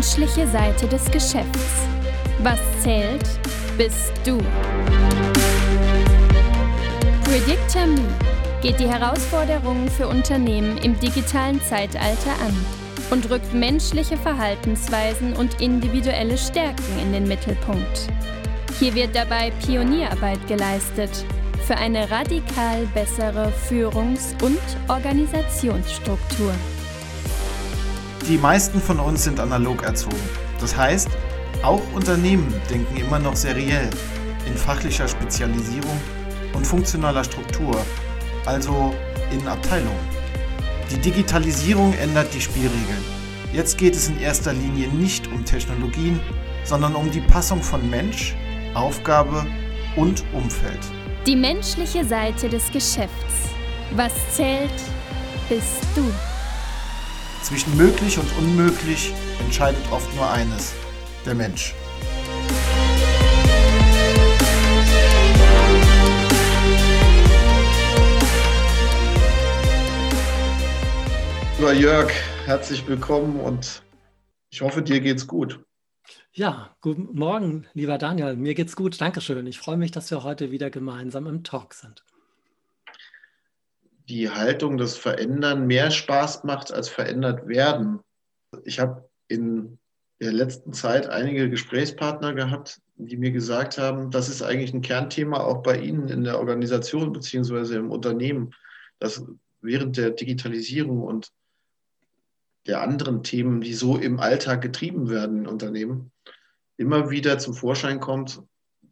menschliche Seite des Geschäfts. Was zählt, bist du. Predictor geht die Herausforderungen für Unternehmen im digitalen Zeitalter an und rückt menschliche Verhaltensweisen und individuelle Stärken in den Mittelpunkt. Hier wird dabei Pionierarbeit geleistet für eine radikal bessere Führungs- und Organisationsstruktur. Die meisten von uns sind analog erzogen. Das heißt, auch Unternehmen denken immer noch seriell, in fachlicher Spezialisierung und funktionaler Struktur, also in Abteilungen. Die Digitalisierung ändert die Spielregeln. Jetzt geht es in erster Linie nicht um Technologien, sondern um die Passung von Mensch, Aufgabe und Umfeld. Die menschliche Seite des Geschäfts. Was zählt, bist du. Zwischen möglich und unmöglich entscheidet oft nur eines, der Mensch. Lieber Jörg, herzlich willkommen und ich hoffe, dir geht's gut. Ja, guten Morgen, lieber Daniel. Mir geht's gut. Dankeschön. Ich freue mich, dass wir heute wieder gemeinsam im Talk sind. Die Haltung des Verändern mehr Spaß macht als verändert werden. Ich habe in der letzten Zeit einige Gesprächspartner gehabt, die mir gesagt haben, das ist eigentlich ein Kernthema auch bei Ihnen in der Organisation beziehungsweise im Unternehmen, dass während der Digitalisierung und der anderen Themen, die so im Alltag getrieben werden in Unternehmen, immer wieder zum Vorschein kommt,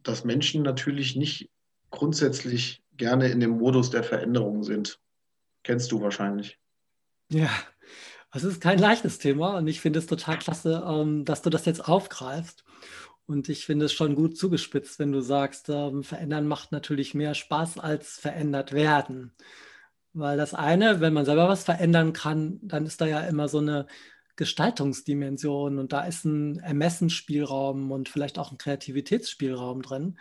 dass Menschen natürlich nicht grundsätzlich gerne in dem Modus der Veränderung sind. Kennst du wahrscheinlich. Ja, es ist kein leichtes Thema und ich finde es total klasse, ähm, dass du das jetzt aufgreifst. Und ich finde es schon gut zugespitzt, wenn du sagst, ähm, verändern macht natürlich mehr Spaß als verändert werden. Weil das eine, wenn man selber was verändern kann, dann ist da ja immer so eine Gestaltungsdimension und da ist ein Ermessensspielraum und vielleicht auch ein Kreativitätsspielraum drin.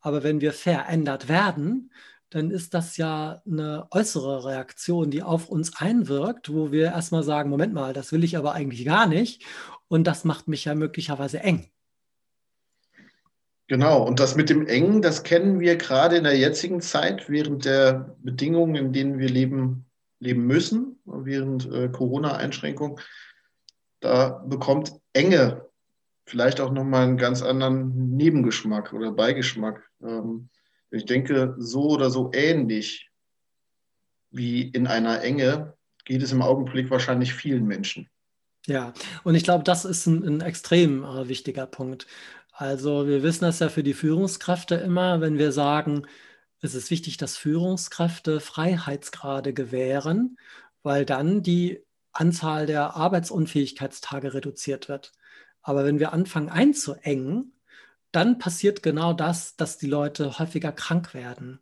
Aber wenn wir verändert werden, dann ist das ja eine äußere Reaktion, die auf uns einwirkt, wo wir erstmal sagen, Moment mal, das will ich aber eigentlich gar nicht. Und das macht mich ja möglicherweise eng. Genau, und das mit dem Engen, das kennen wir gerade in der jetzigen Zeit, während der Bedingungen, in denen wir leben, leben müssen, während äh, Corona-Einschränkungen da bekommt Enge vielleicht auch nochmal einen ganz anderen Nebengeschmack oder Beigeschmack. Ähm, ich denke, so oder so ähnlich wie in einer Enge geht es im Augenblick wahrscheinlich vielen Menschen. Ja, und ich glaube, das ist ein, ein extrem äh, wichtiger Punkt. Also wir wissen das ja für die Führungskräfte immer, wenn wir sagen, es ist wichtig, dass Führungskräfte Freiheitsgrade gewähren, weil dann die Anzahl der Arbeitsunfähigkeitstage reduziert wird. Aber wenn wir anfangen einzuengen, dann passiert genau das, dass die Leute häufiger krank werden.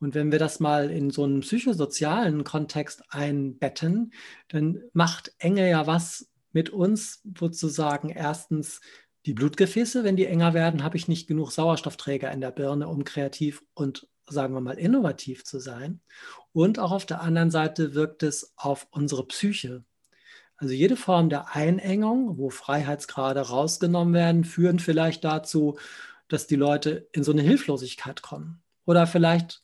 Und wenn wir das mal in so einen psychosozialen Kontext einbetten, dann macht Enge ja was mit uns, sozusagen erstens die Blutgefäße, wenn die enger werden, habe ich nicht genug Sauerstoffträger in der Birne, um kreativ und sagen wir mal, innovativ zu sein. Und auch auf der anderen Seite wirkt es auf unsere Psyche. Also jede Form der Einengung, wo Freiheitsgrade rausgenommen werden, führen vielleicht dazu, dass die Leute in so eine Hilflosigkeit kommen oder vielleicht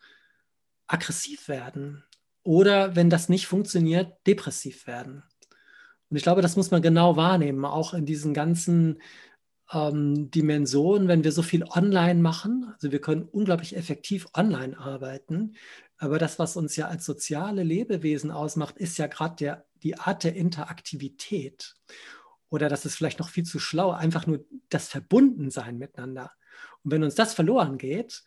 aggressiv werden oder, wenn das nicht funktioniert, depressiv werden. Und ich glaube, das muss man genau wahrnehmen, auch in diesen ganzen ähm, Dimension, wenn wir so viel online machen. Also wir können unglaublich effektiv online arbeiten. Aber das, was uns ja als soziale Lebewesen ausmacht, ist ja gerade die Art der Interaktivität. Oder das ist vielleicht noch viel zu schlau, einfach nur das Verbundensein miteinander. Und wenn uns das verloren geht,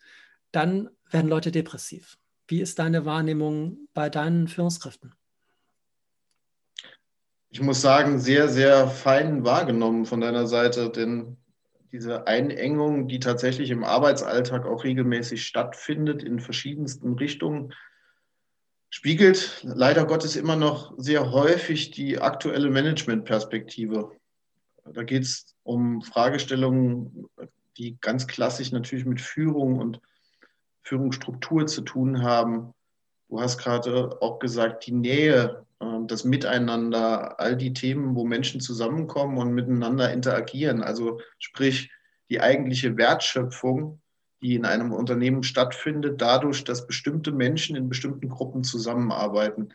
dann werden Leute depressiv. Wie ist deine Wahrnehmung bei deinen Führungskräften? ich muss sagen, sehr, sehr fein wahrgenommen von deiner Seite, denn diese Einengung, die tatsächlich im Arbeitsalltag auch regelmäßig stattfindet, in verschiedensten Richtungen, spiegelt leider Gottes immer noch sehr häufig die aktuelle Managementperspektive. Da geht es um Fragestellungen, die ganz klassisch natürlich mit Führung und Führungsstruktur zu tun haben. Du hast gerade auch gesagt, die Nähe ähm, das Miteinander, all die Themen, wo Menschen zusammenkommen und miteinander interagieren. Also sprich die eigentliche Wertschöpfung, die in einem Unternehmen stattfindet, dadurch, dass bestimmte Menschen in bestimmten Gruppen zusammenarbeiten.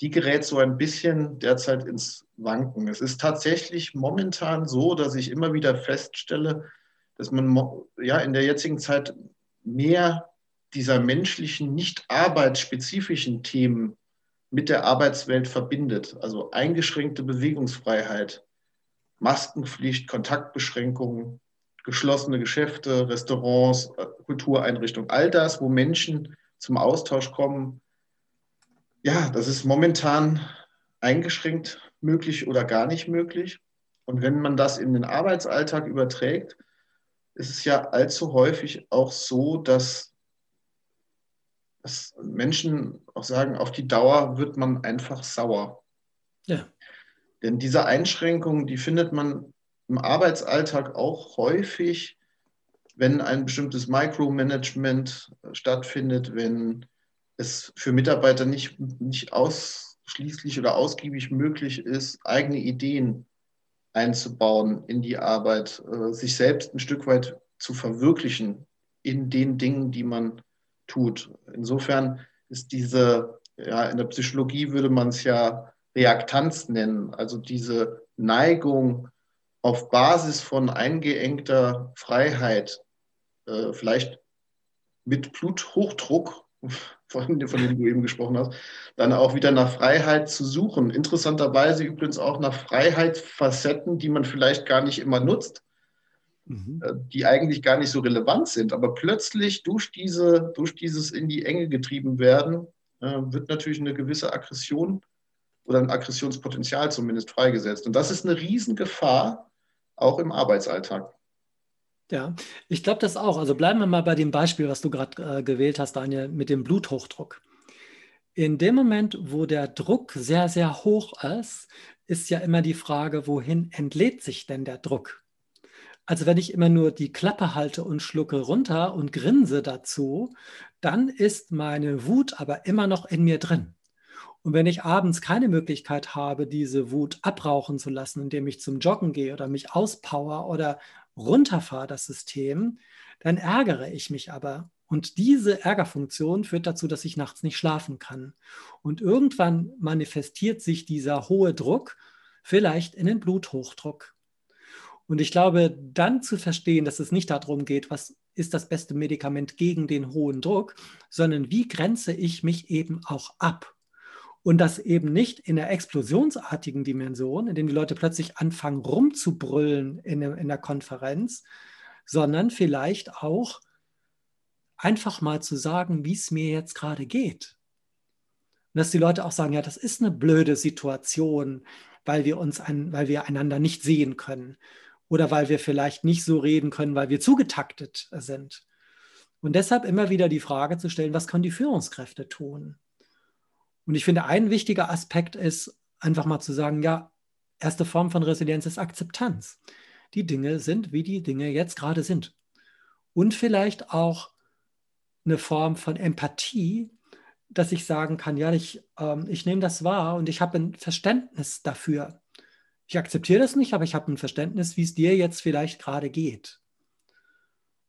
Die gerät so ein bisschen derzeit ins Wanken. Es ist tatsächlich momentan so, dass ich immer wieder feststelle, dass man ja in der jetzigen Zeit mehr dieser menschlichen, nicht arbeitsspezifischen Themen mit der Arbeitswelt verbindet. Also eingeschränkte Bewegungsfreiheit, Maskenpflicht, Kontaktbeschränkungen, geschlossene Geschäfte, Restaurants, äh, Kultureinrichtungen, all das, wo Menschen zum Austausch kommen. Ja, das ist momentan eingeschränkt möglich oder gar nicht möglich. Und wenn man das in den Arbeitsalltag überträgt, ist es ja allzu häufig auch so, dass dass Menschen auch sagen, auf die Dauer wird man einfach sauer. Ja. Denn diese Einschränkungen, die findet man im Arbeitsalltag auch häufig, wenn ein bestimmtes Micromanagement stattfindet, wenn es für Mitarbeiter nicht, nicht ausschließlich oder ausgiebig möglich ist, eigene Ideen einzubauen in die Arbeit, äh, sich selbst ein Stück weit zu verwirklichen in den Dingen, die man tut. Insofern ist diese, ja, in der Psychologie würde man es ja Reaktanz nennen, also diese Neigung auf Basis von eingeengter Freiheit, äh, vielleicht mit Bluthochdruck, von, von dem du eben gesprochen hast, dann auch wieder nach Freiheit zu suchen. Interessanterweise übrigens auch nach Freiheitsfacetten, die man vielleicht gar nicht immer nutzt mhm. Äh, die eigentlich gar nicht so relevant sind. Aber plötzlich durch, diese, durch dieses in die Enge getrieben werden, äh, wird natürlich eine gewisse Aggression oder ein Aggressionspotenzial zumindest freigesetzt. Und das ist eine Riesengefahr, auch im Arbeitsalltag. Ja, ich glaube das auch. Also bleiben wir mal bei dem Beispiel, was du gerade äh, gewählt hast, Daniel, mit dem Bluthochdruck. In dem Moment, wo der Druck sehr, sehr hoch ist, ist ja immer die Frage, wohin entlädt sich denn der Druck? Also wenn ich immer nur die Klappe halte und schlucke runter und grinse dazu, dann ist meine Wut aber immer noch in mir drin. Und wenn ich abends keine Möglichkeit habe, diese Wut abrauchen zu lassen, indem ich zum Joggen gehe oder mich auspower oder runterfahre das System, dann ärgere ich mich aber. Und diese Ärgerfunktion führt dazu, dass ich nachts nicht schlafen kann. Und irgendwann manifestiert sich dieser hohe Druck vielleicht in den Bluthochdruck. Und ich glaube, dann zu verstehen, dass es nicht darum geht, was ist das beste Medikament gegen den hohen Druck, sondern wie grenze ich mich eben auch ab. Und das eben nicht in der explosionsartigen Dimension, in dem die Leute plötzlich anfangen rumzubrüllen in, in der Konferenz, sondern vielleicht auch einfach mal zu sagen, wie es mir jetzt gerade geht. Und dass die Leute auch sagen, ja, das ist eine blöde Situation, weil wir uns ein, weil wir einander nicht sehen können oder weil wir vielleicht nicht so reden können, weil wir zugetaktet sind. Und deshalb immer wieder die Frage zu stellen, was können die Führungskräfte tun? Und ich finde, ein wichtiger Aspekt ist einfach mal zu sagen, ja, erste Form von Resilienz ist Akzeptanz. Die Dinge sind, wie die Dinge jetzt gerade sind. Und vielleicht auch eine Form von Empathie, dass ich sagen kann, ja, ich, ähm, ich nehme das wahr und ich habe ein Verständnis dafür, ich akzeptiere das nicht, aber ich habe ein Verständnis, wie es dir jetzt vielleicht gerade geht.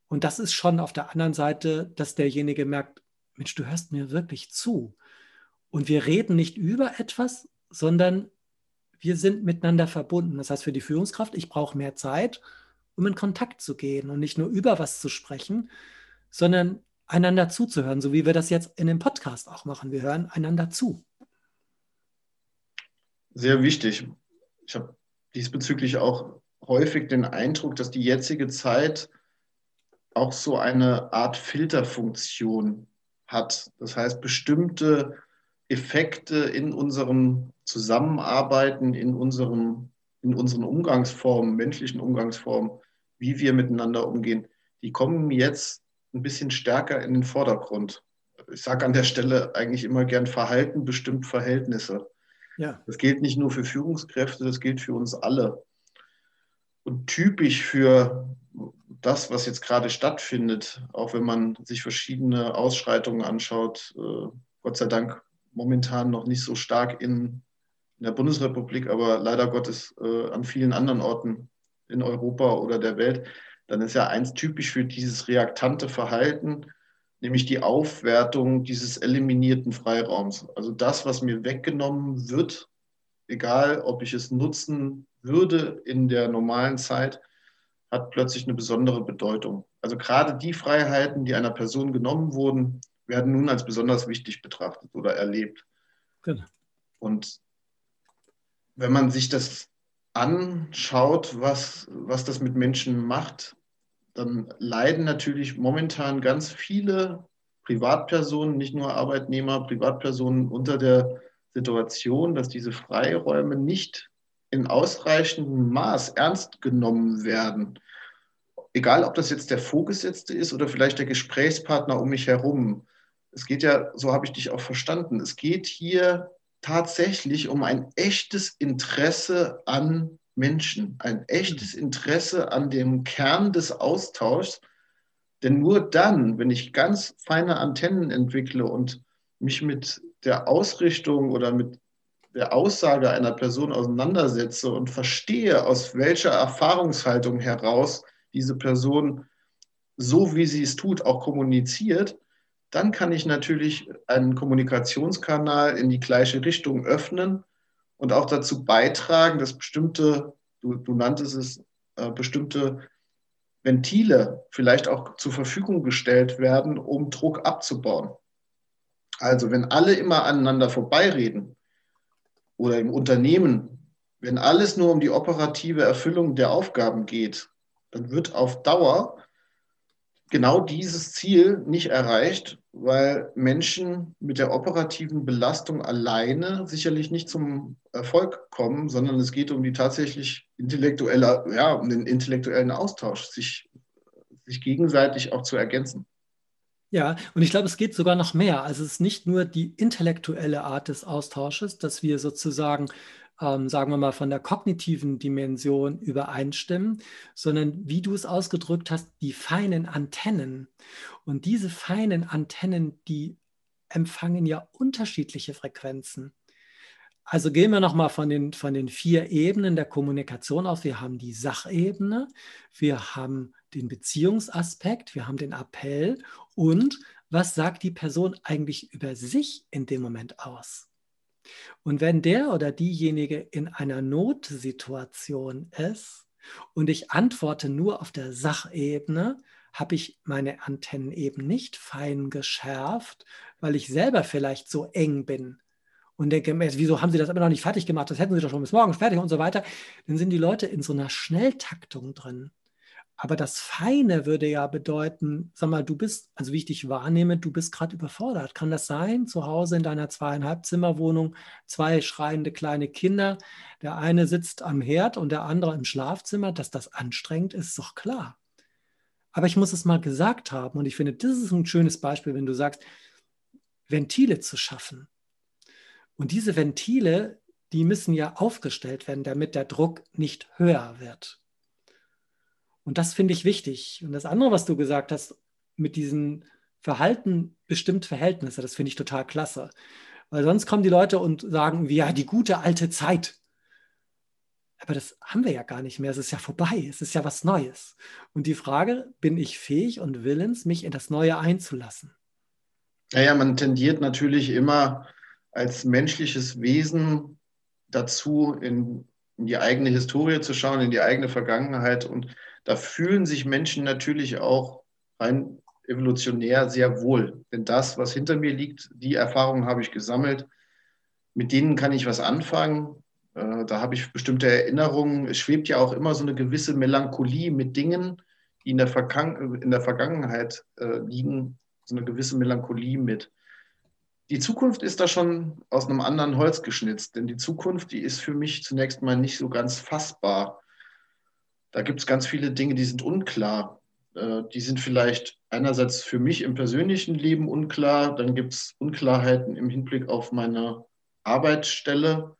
Und das ist schon auf der anderen Seite, dass derjenige merkt, Mensch, du hörst mir wirklich zu. Und wir reden nicht über etwas, sondern wir sind miteinander verbunden. Das heißt für die Führungskraft, ich brauche mehr Zeit, um in Kontakt zu gehen und nicht nur über was zu sprechen, sondern einander zuzuhören, so wie wir das jetzt in dem Podcast auch machen. Wir hören einander zu. Sehr wichtig ich habe diesbezüglich auch häufig den Eindruck, dass die jetzige Zeit auch so eine Art Filterfunktion hat. Das heißt, bestimmte Effekte in unserem Zusammenarbeiten, in, unserem, in unseren Umgangsformen, menschlichen Umgangsformen, wie wir miteinander umgehen, die kommen jetzt ein bisschen stärker in den Vordergrund. Ich sage an der Stelle eigentlich immer gern Verhalten bestimmt Verhältnisse. Ja. Das gilt nicht nur für Führungskräfte, das gilt für uns alle. Und typisch für das, was jetzt gerade stattfindet, auch wenn man sich verschiedene Ausschreitungen anschaut, äh, Gott sei Dank momentan noch nicht so stark in in der Bundesrepublik, aber leider Gottes äh, an vielen anderen Orten in Europa oder der Welt, dann ist ja eins typisch für dieses reaktante Verhalten, nämlich die Aufwertung dieses eliminierten Freiraums. Also das, was mir weggenommen wird, egal ob ich es nutzen würde in der normalen Zeit, hat plötzlich eine besondere Bedeutung. Also gerade die Freiheiten, die einer Person genommen wurden, werden nun als besonders wichtig betrachtet oder erlebt. Genau. Und wenn man sich das anschaut, was, was das mit Menschen macht, dann leiden natürlich momentan ganz viele Privatpersonen, nicht nur Arbeitnehmer, Privatpersonen unter der Situation, dass diese Freiräume nicht in ausreichendem Maß ernst genommen werden. Egal, ob das jetzt der Vorgesetzte ist oder vielleicht der Gesprächspartner um mich herum. Es geht ja, so habe ich dich auch verstanden, es geht hier tatsächlich um ein echtes Interesse an Menschen, ein echtes Interesse an dem Kern des Austauschs. Denn nur dann, wenn ich ganz feine Antennen entwickle und mich mit der Ausrichtung oder mit der Aussage einer Person auseinandersetze und verstehe, aus welcher Erfahrungshaltung heraus diese Person so, wie sie es tut, auch kommuniziert, dann kann ich natürlich einen Kommunikationskanal in die gleiche Richtung öffnen und auch dazu beitragen, dass bestimmte, du, du nanntest es, äh, bestimmte Ventile vielleicht auch zur Verfügung gestellt werden, um Druck abzubauen. Also wenn alle immer aneinander vorbeireden oder im Unternehmen, wenn alles nur um die operative Erfüllung der Aufgaben geht, dann wird auf Dauer genau dieses Ziel nicht erreicht, weil Menschen mit der operativen Belastung alleine sicherlich nicht zum Erfolg kommen, sondern es geht um die tatsächlich intellektuelle, ja, um den intellektuellen Austausch, sich, sich gegenseitig auch zu ergänzen. Ja, und ich glaube, es geht sogar noch mehr. Also es ist nicht nur die intellektuelle Art des Austausches, dass wir sozusagen ähm, sagen wir mal, von der kognitiven Dimension übereinstimmen, sondern wie du es ausgedrückt hast, die feinen Antennen. Und diese feinen Antennen, die empfangen ja unterschiedliche Frequenzen. Also gehen wir nochmal von den, von den vier Ebenen der Kommunikation aus. Wir haben die Sachebene, wir haben den Beziehungsaspekt, wir haben den Appell und was sagt die Person eigentlich über sich in dem Moment aus? Und wenn der oder diejenige in einer Notsituation ist und ich antworte nur auf der Sachebene, habe ich meine Antennen eben nicht fein geschärft, weil ich selber vielleicht so eng bin und denke, wieso haben Sie das immer noch nicht fertig gemacht? Das hätten Sie doch schon bis morgen fertig und so weiter. Dann sind die Leute in so einer Schnelltaktung drin. Aber das Feine würde ja bedeuten, sag mal, du bist, also wie ich dich wahrnehme, du bist gerade überfordert. Kann das sein? Zu Hause in deiner zweieinhalb Zimmerwohnung, zwei schreiende kleine Kinder, der eine sitzt am Herd und der andere im Schlafzimmer, dass das anstrengend ist, ist doch klar. Aber ich muss es mal gesagt haben und ich finde, das ist ein schönes Beispiel, wenn du sagst, Ventile zu schaffen. Und diese Ventile, die müssen ja aufgestellt werden, damit der Druck nicht höher wird. Und das finde ich wichtig. Und das andere, was du gesagt hast, mit diesem Verhalten bestimmt Verhältnisse, das finde ich total klasse. Weil sonst kommen die Leute und sagen, ja, die gute alte Zeit. Aber das haben wir ja gar nicht mehr. Es ist ja vorbei. Es ist ja was Neues. Und die Frage, bin ich fähig und willens, mich in das Neue einzulassen? Naja, man tendiert natürlich immer als menschliches Wesen dazu, in, in die eigene Historie zu schauen, in die eigene Vergangenheit und da fühlen sich Menschen natürlich auch rein evolutionär sehr wohl. Denn das, was hinter mir liegt, die Erfahrungen habe ich gesammelt. Mit denen kann ich was anfangen. Äh, da habe ich bestimmte Erinnerungen. Es schwebt ja auch immer so eine gewisse Melancholie mit Dingen, die in der, Vergangen in der Vergangenheit äh, liegen, so eine gewisse Melancholie mit. Die Zukunft ist da schon aus einem anderen Holz geschnitzt, denn die Zukunft, die ist für mich zunächst mal nicht so ganz fassbar da gibt es ganz viele Dinge, die sind unklar. Äh, die sind vielleicht einerseits für mich im persönlichen Leben unklar, dann gibt es Unklarheiten im Hinblick auf meine Arbeitsstelle.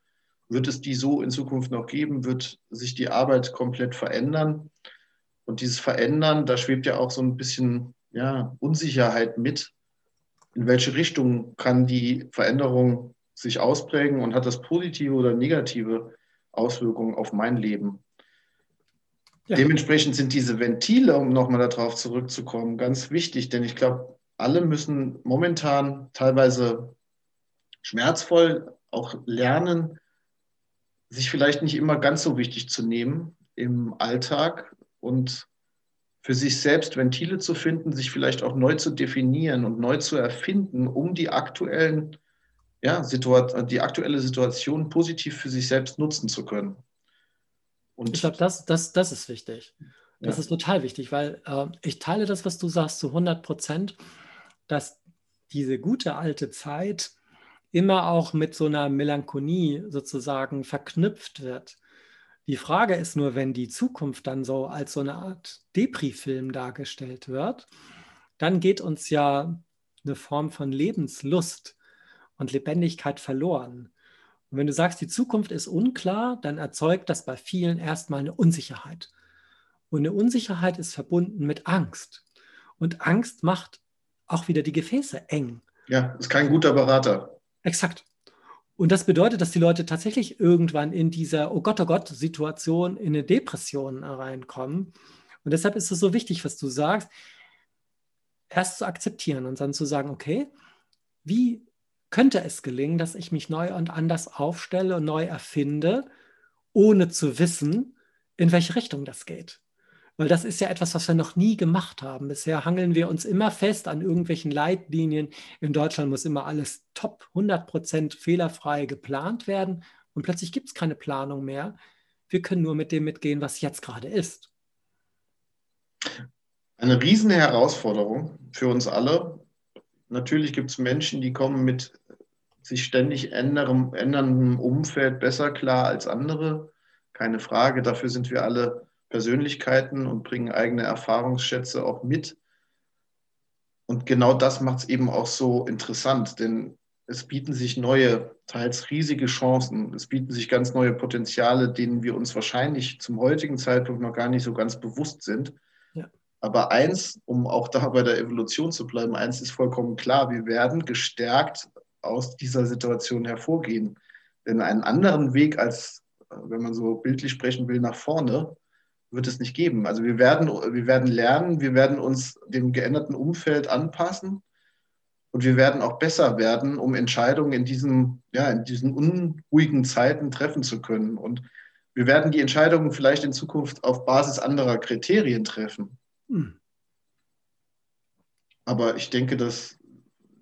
Wird es die so in Zukunft noch geben? Wird sich die Arbeit komplett verändern? Und dieses Verändern, da schwebt ja auch so ein bisschen ja, Unsicherheit mit. In welche Richtung kann die Veränderung sich ausprägen und hat das positive oder negative Auswirkungen auf mein Leben. Ja. Dementsprechend sind diese Ventile, um nochmal darauf zurückzukommen, ganz wichtig, denn ich glaube, alle müssen momentan teilweise schmerzvoll auch lernen, sich vielleicht nicht immer ganz so wichtig zu nehmen im Alltag und für sich selbst Ventile zu finden, sich vielleicht auch neu zu definieren und neu zu erfinden, um die aktuellen ja, die aktuelle Situation positiv für sich selbst nutzen zu können. Und ich glaube, das, das, das ist wichtig. Das ja. ist total wichtig, weil äh, ich teile das, was du sagst, zu 100 Prozent, dass diese gute alte Zeit immer auch mit so einer Melancholie sozusagen verknüpft wird. Die Frage ist nur, wenn die Zukunft dann so als so eine Art Depri-Film dargestellt wird, dann geht uns ja eine Form von Lebenslust und Lebendigkeit verloren. Und wenn du sagst, die Zukunft ist unklar, dann erzeugt das bei vielen erstmal eine Unsicherheit. Und eine Unsicherheit ist verbunden mit Angst. Und Angst macht auch wieder die Gefäße eng. Ja, ist kein guter Berater. Exakt. Und das bedeutet, dass die Leute tatsächlich irgendwann in dieser Oh Gott, oh Gott Situation in eine Depression reinkommen. Und deshalb ist es so wichtig, was du sagst, erst zu akzeptieren und dann zu sagen, okay, wie könnte es gelingen, dass ich mich neu und anders aufstelle und neu erfinde, ohne zu wissen, in welche Richtung das geht. Weil das ist ja etwas, was wir noch nie gemacht haben. Bisher hangeln wir uns immer fest an irgendwelchen Leitlinien. In Deutschland muss immer alles top 100% fehlerfrei geplant werden. Und plötzlich gibt es keine Planung mehr. Wir können nur mit dem mitgehen, was jetzt gerade ist. Eine riesen Herausforderung für uns alle. Natürlich gibt es Menschen, die kommen mit sich ständig änderem, änderndem Umfeld besser klar als andere. Keine Frage, dafür sind wir alle Persönlichkeiten und bringen eigene Erfahrungsschätze auch mit. Und genau das macht es eben auch so interessant, denn es bieten sich neue, teils riesige Chancen, es bieten sich ganz neue Potenziale, denen wir uns wahrscheinlich zum heutigen Zeitpunkt noch gar nicht so ganz bewusst sind. Aber eins, um auch da bei der Evolution zu bleiben, eins ist vollkommen klar, wir werden gestärkt aus dieser Situation hervorgehen. Denn einen anderen Weg als, wenn man so bildlich sprechen will, nach vorne, wird es nicht geben. Also wir werden, wir werden lernen, wir werden uns dem geänderten Umfeld anpassen und wir werden auch besser werden, um Entscheidungen in diesen, ja, in diesen unruhigen Zeiten treffen zu können. Und wir werden die Entscheidungen vielleicht in Zukunft auf Basis anderer Kriterien treffen. Hm. Aber ich denke, dass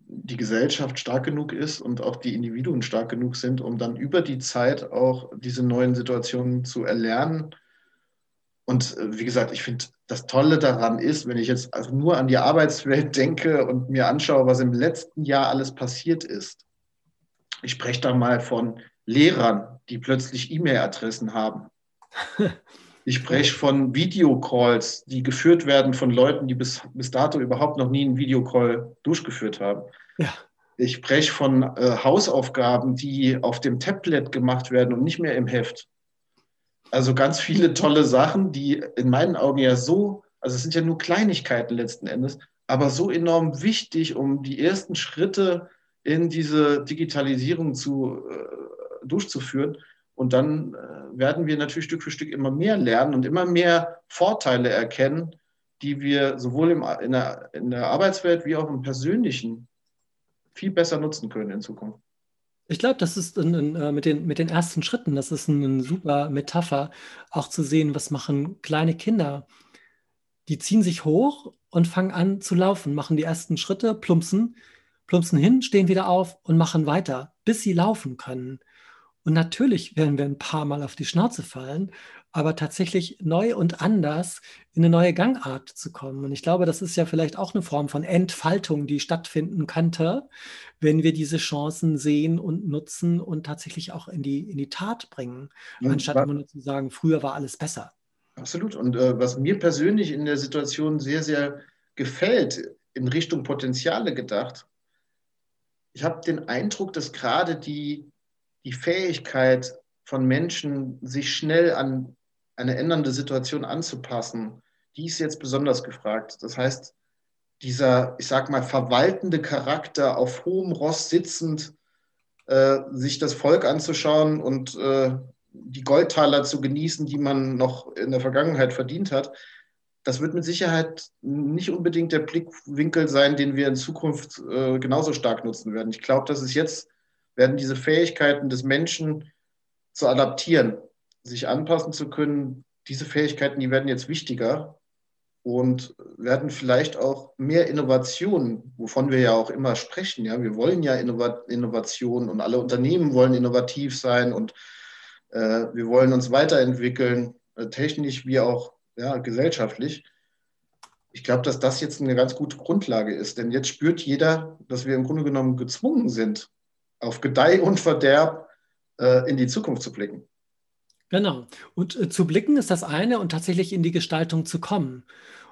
die Gesellschaft stark genug ist und auch die Individuen stark genug sind, um dann über die Zeit auch diese neuen Situationen zu erlernen. Und äh, wie gesagt, ich finde, das Tolle daran ist, wenn ich jetzt also nur an die Arbeitswelt denke und mir anschaue, was im letzten Jahr alles passiert ist. Ich spreche da mal von Lehrern, die plötzlich E-Mail-Adressen haben. Ich spreche von Videocalls, die geführt werden von Leuten, die bis, bis dato überhaupt noch nie einen Videocall durchgeführt haben. Ja. Ich spreche von äh, Hausaufgaben, die auf dem Tablet gemacht werden und nicht mehr im Heft. Also ganz viele tolle Sachen, die in meinen Augen ja so, also es sind ja nur Kleinigkeiten letzten Endes, aber so enorm wichtig, um die ersten Schritte in diese Digitalisierung zu, äh, durchzuführen. Und dann äh, werden wir natürlich Stück für Stück immer mehr lernen und immer mehr Vorteile erkennen, die wir sowohl im, in, der, in der Arbeitswelt wie auch im persönlichen viel besser nutzen können in Zukunft. Ich glaube, das ist ein, ein, äh, mit, den, mit den ersten Schritten, das ist eine super Metapher, auch zu sehen, was machen kleine Kinder. Die ziehen sich hoch und fangen an zu laufen, machen die ersten Schritte, plumpsen, plumpsen hin, stehen wieder auf und machen weiter, bis sie laufen können. Und natürlich werden wir ein paar Mal auf die Schnauze fallen, aber tatsächlich neu und anders in eine neue Gangart zu kommen. Und ich glaube, das ist ja vielleicht auch eine Form von Entfaltung, die stattfinden könnte, wenn wir diese Chancen sehen und nutzen und tatsächlich auch in die, in die Tat bringen, ja, anstatt immer nur zu sagen, früher war alles besser. Absolut. Und äh, was mir persönlich in der Situation sehr, sehr gefällt, in Richtung Potenziale gedacht, ich habe den Eindruck, dass gerade die die Fähigkeit von Menschen, sich schnell an eine ändernde Situation anzupassen, die ist jetzt besonders gefragt. Das heißt, dieser, ich sag mal, verwaltende Charakter auf hohem Ross sitzend, äh, sich das Volk anzuschauen und äh, die Goldtaler zu genießen, die man noch in der Vergangenheit verdient hat. Das wird mit Sicherheit nicht unbedingt der Blickwinkel sein, den wir in Zukunft äh, genauso stark nutzen werden. Ich glaube, dass es jetzt werden diese Fähigkeiten des Menschen zu adaptieren, sich anpassen zu können, diese Fähigkeiten, die werden jetzt wichtiger und werden vielleicht auch mehr Innovationen, wovon wir ja auch immer sprechen. Ja, wir wollen ja Innovationen und alle Unternehmen wollen innovativ sein und äh, wir wollen uns weiterentwickeln, äh, technisch wie auch ja, gesellschaftlich. Ich glaube, dass das jetzt eine ganz gute Grundlage ist, denn jetzt spürt jeder, dass wir im Grunde genommen gezwungen sind, auf Gedeih und Verderb äh, in die Zukunft zu blicken. Genau. Und äh, zu blicken ist das eine und tatsächlich in die Gestaltung zu kommen.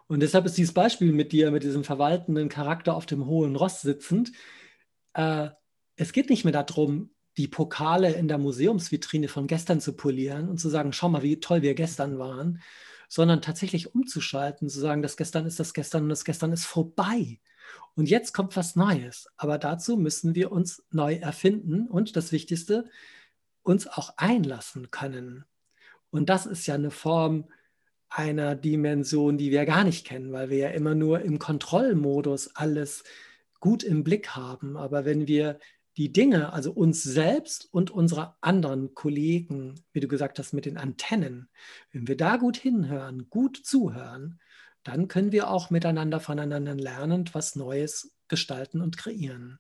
Und deshalb ist dieses Beispiel mit dir, mit diesem verwaltenden Charakter auf dem hohen Ross sitzend, äh, es geht nicht mehr darum, die Pokale in der Museumsvitrine von gestern zu polieren und zu sagen, schau mal, wie toll wir gestern waren, sondern tatsächlich umzuschalten, zu sagen, das gestern ist das gestern und das gestern ist vorbei. Und jetzt kommt was Neues. Aber dazu müssen wir uns neu erfinden und das Wichtigste, uns auch einlassen können. Und das ist ja eine Form einer Dimension, die wir gar nicht kennen, weil wir ja immer nur im Kontrollmodus alles gut im Blick haben. Aber wenn wir die Dinge, also uns selbst und unsere anderen Kollegen, wie du gesagt hast, mit den Antennen, wenn wir da gut hinhören, gut zuhören, dann können wir auch miteinander voneinander lernen und was Neues gestalten und kreieren.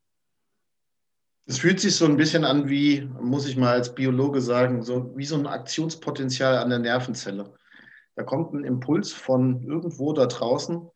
Es fühlt sich so ein bisschen an wie, muss ich mal als Biologe sagen, so wie so ein Aktionspotenzial an der Nervenzelle. Da kommt ein Impuls von irgendwo da draußen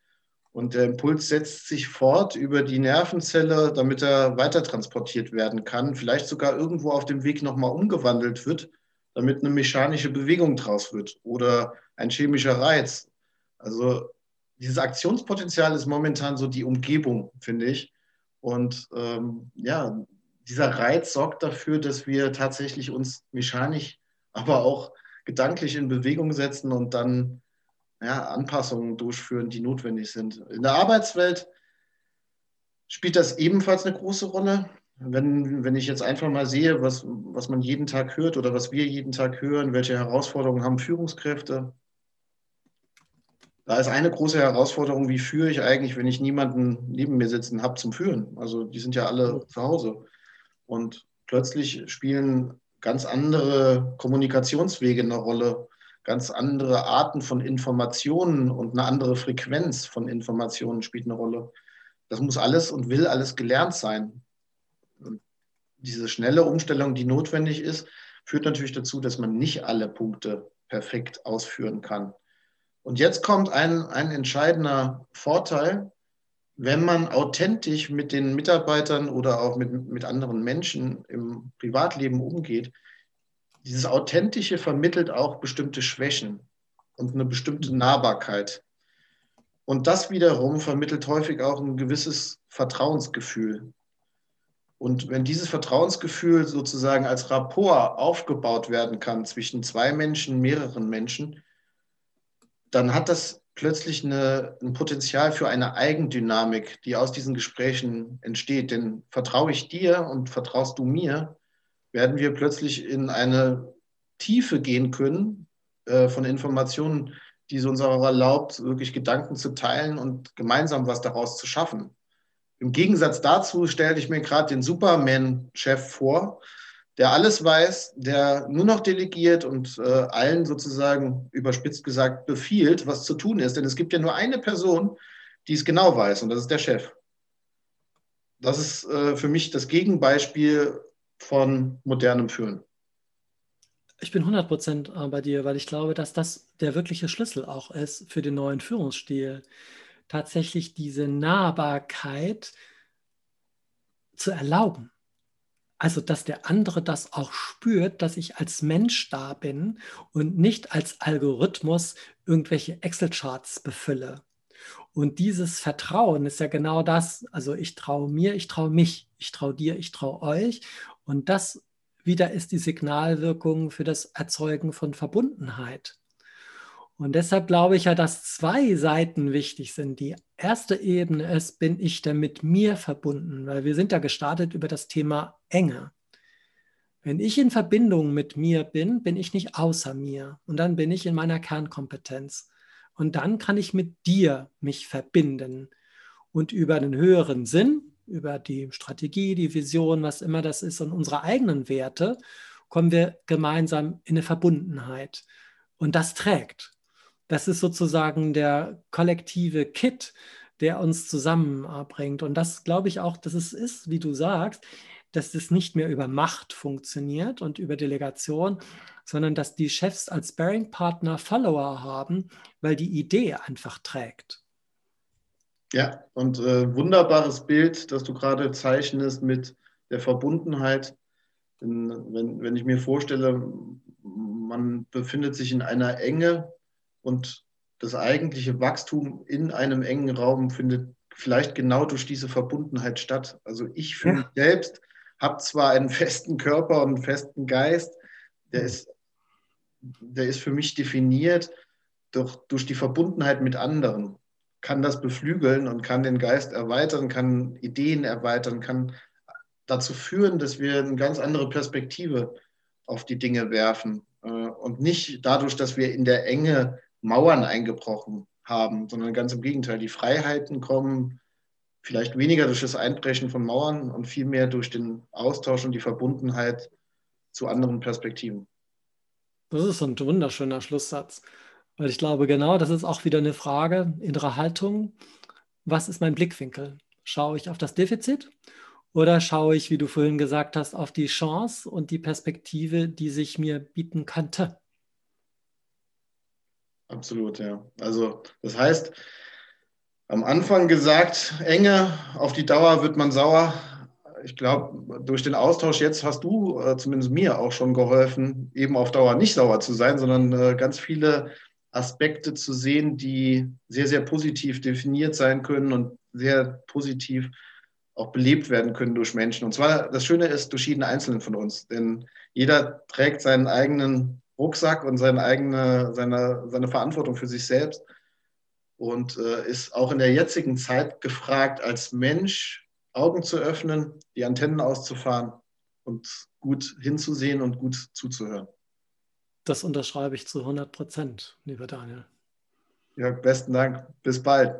und der Impuls setzt sich fort über die Nervenzelle, damit er weiter transportiert werden kann, vielleicht sogar irgendwo auf dem Weg nochmal umgewandelt wird, damit eine mechanische Bewegung draus wird oder ein chemischer Reiz. Also dieses Aktionspotenzial ist momentan so die Umgebung, finde ich. Und ähm, ja, dieser Reiz sorgt dafür, dass wir tatsächlich uns mechanisch, aber auch gedanklich in Bewegung setzen und dann ja, Anpassungen durchführen, die notwendig sind. In der Arbeitswelt spielt das ebenfalls eine große Rolle. Wenn, wenn ich jetzt einfach mal sehe, was, was man jeden Tag hört oder was wir jeden Tag hören, welche Herausforderungen haben Führungskräfte, da ist eine große Herausforderung, wie führe ich eigentlich, wenn ich niemanden neben mir sitzen habe zum Führen? Also die sind ja alle zu Hause. Und plötzlich spielen ganz andere Kommunikationswege eine Rolle, ganz andere Arten von Informationen und eine andere Frequenz von Informationen spielt eine Rolle. Das muss alles und will alles gelernt sein. Und diese schnelle Umstellung, die notwendig ist, führt natürlich dazu, dass man nicht alle Punkte perfekt ausführen kann. Und jetzt kommt ein, ein entscheidender Vorteil, wenn man authentisch mit den Mitarbeitern oder auch mit, mit anderen Menschen im Privatleben umgeht, dieses Authentische vermittelt auch bestimmte Schwächen und eine bestimmte Nahbarkeit. Und das wiederum vermittelt häufig auch ein gewisses Vertrauensgefühl. Und wenn dieses Vertrauensgefühl sozusagen als Rapport aufgebaut werden kann zwischen zwei Menschen, mehreren Menschen, dann hat das plötzlich eine, ein Potenzial für eine Eigendynamik, die aus diesen Gesprächen entsteht. Denn vertraue ich dir und vertraust du mir, werden wir plötzlich in eine Tiefe gehen können äh, von Informationen, die es uns auch erlaubt, wirklich Gedanken zu teilen und gemeinsam was daraus zu schaffen. Im Gegensatz dazu stelle ich mir gerade den Superman-Chef vor, der alles weiß, der nur noch delegiert und äh, allen sozusagen überspitzt gesagt befiehlt, was zu tun ist. Denn es gibt ja nur eine Person, die es genau weiß, und das ist der Chef. Das ist äh, für mich das Gegenbeispiel von modernem Führen. Ich bin 100% bei dir, weil ich glaube, dass das der wirkliche Schlüssel auch ist für den neuen Führungsstil. Tatsächlich diese Nahbarkeit zu erlauben also, dass der andere das auch spürt, dass ich als Mensch da bin und nicht als Algorithmus irgendwelche Excel-Charts befülle. Und dieses Vertrauen ist ja genau das. Also ich traue mir, ich traue mich, ich traue dir, ich traue euch. Und das wieder ist die Signalwirkung für das Erzeugen von Verbundenheit. Und deshalb glaube ich ja, dass zwei Seiten wichtig sind. Die erste Ebene ist, bin ich denn mit mir verbunden? Weil wir sind ja gestartet über das Thema Enge. Wenn ich in Verbindung mit mir bin, bin ich nicht außer mir. Und dann bin ich in meiner Kernkompetenz. Und dann kann ich mit dir mich verbinden. Und über den höheren Sinn, über die Strategie, die Vision, was immer das ist, und unsere eigenen Werte, kommen wir gemeinsam in eine Verbundenheit. Und das trägt. Das ist sozusagen der kollektive Kit, der uns zusammenbringt. Und das glaube ich auch, dass es ist, wie du sagst, dass es nicht mehr über Macht funktioniert und über Delegation, sondern dass die Chefs als Bearing-Partner Follower haben, weil die Idee einfach trägt. Ja, und äh, wunderbares Bild, das du gerade zeichnest mit der Verbundenheit. Wenn, wenn, wenn ich mir vorstelle, man befindet sich in einer Enge und das eigentliche Wachstum in einem engen Raum findet vielleicht genau durch diese Verbundenheit statt. Also ich für ja. mich selbst habe zwar einen festen Körper und einen festen Geist, der mhm. ist, der ist für mich definiert durch, durch die Verbundenheit mit anderen, kann das beflügeln und kann den Geist erweitern, kann Ideen erweitern, kann dazu führen, dass wir eine ganz andere Perspektive auf die Dinge werfen äh, und nicht dadurch, dass wir in der Enge Mauern eingebrochen haben, sondern ganz im Gegenteil. Die Freiheiten kommen vielleicht weniger durch das Einbrechen von Mauern und vielmehr durch den Austausch und die Verbundenheit zu anderen Perspektiven. Das ist ein wunderschöner Schlusssatz, weil ich glaube, genau das ist auch wieder eine Frage innerer Haltung. Was ist mein Blickwinkel? Schaue ich auf das Defizit oder schaue ich, wie du vorhin gesagt hast, auf die Chance und die Perspektive, die sich mir bieten könnte? Absolut, ja. Also das heißt, am Anfang gesagt, Enge, auf die Dauer wird man sauer. Ich glaube, durch den Austausch jetzt hast du äh, zumindest mir auch schon geholfen, eben auf Dauer nicht sauer zu sein, sondern äh, ganz viele Aspekte zu sehen, die sehr, sehr positiv definiert sein können und sehr positiv auch belebt werden können durch Menschen. Und zwar, das Schöne ist, durch jeden Einzelnen von uns. Denn jeder trägt seinen eigenen Rucksack und seine eigene, seine, seine Verantwortung für sich selbst und äh, ist auch in der jetzigen Zeit gefragt, als Mensch Augen zu öffnen, die Antennen auszufahren und gut hinzusehen und gut zuzuhören. Das unterschreibe ich zu 100 Prozent, lieber Daniel. Ja, besten Dank. Bis bald.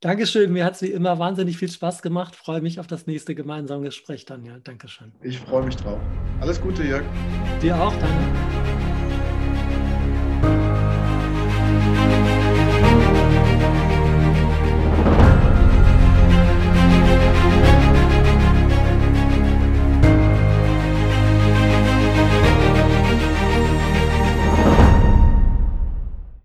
Dankeschön. Mir hat es wie immer wahnsinnig viel Spaß gemacht. Freue mich auf das nächste gemeinsame Gespräch, Daniel. Dankeschön. Ich freue mich drauf. Alles Gute, Jörg. Dir auch, Daniel.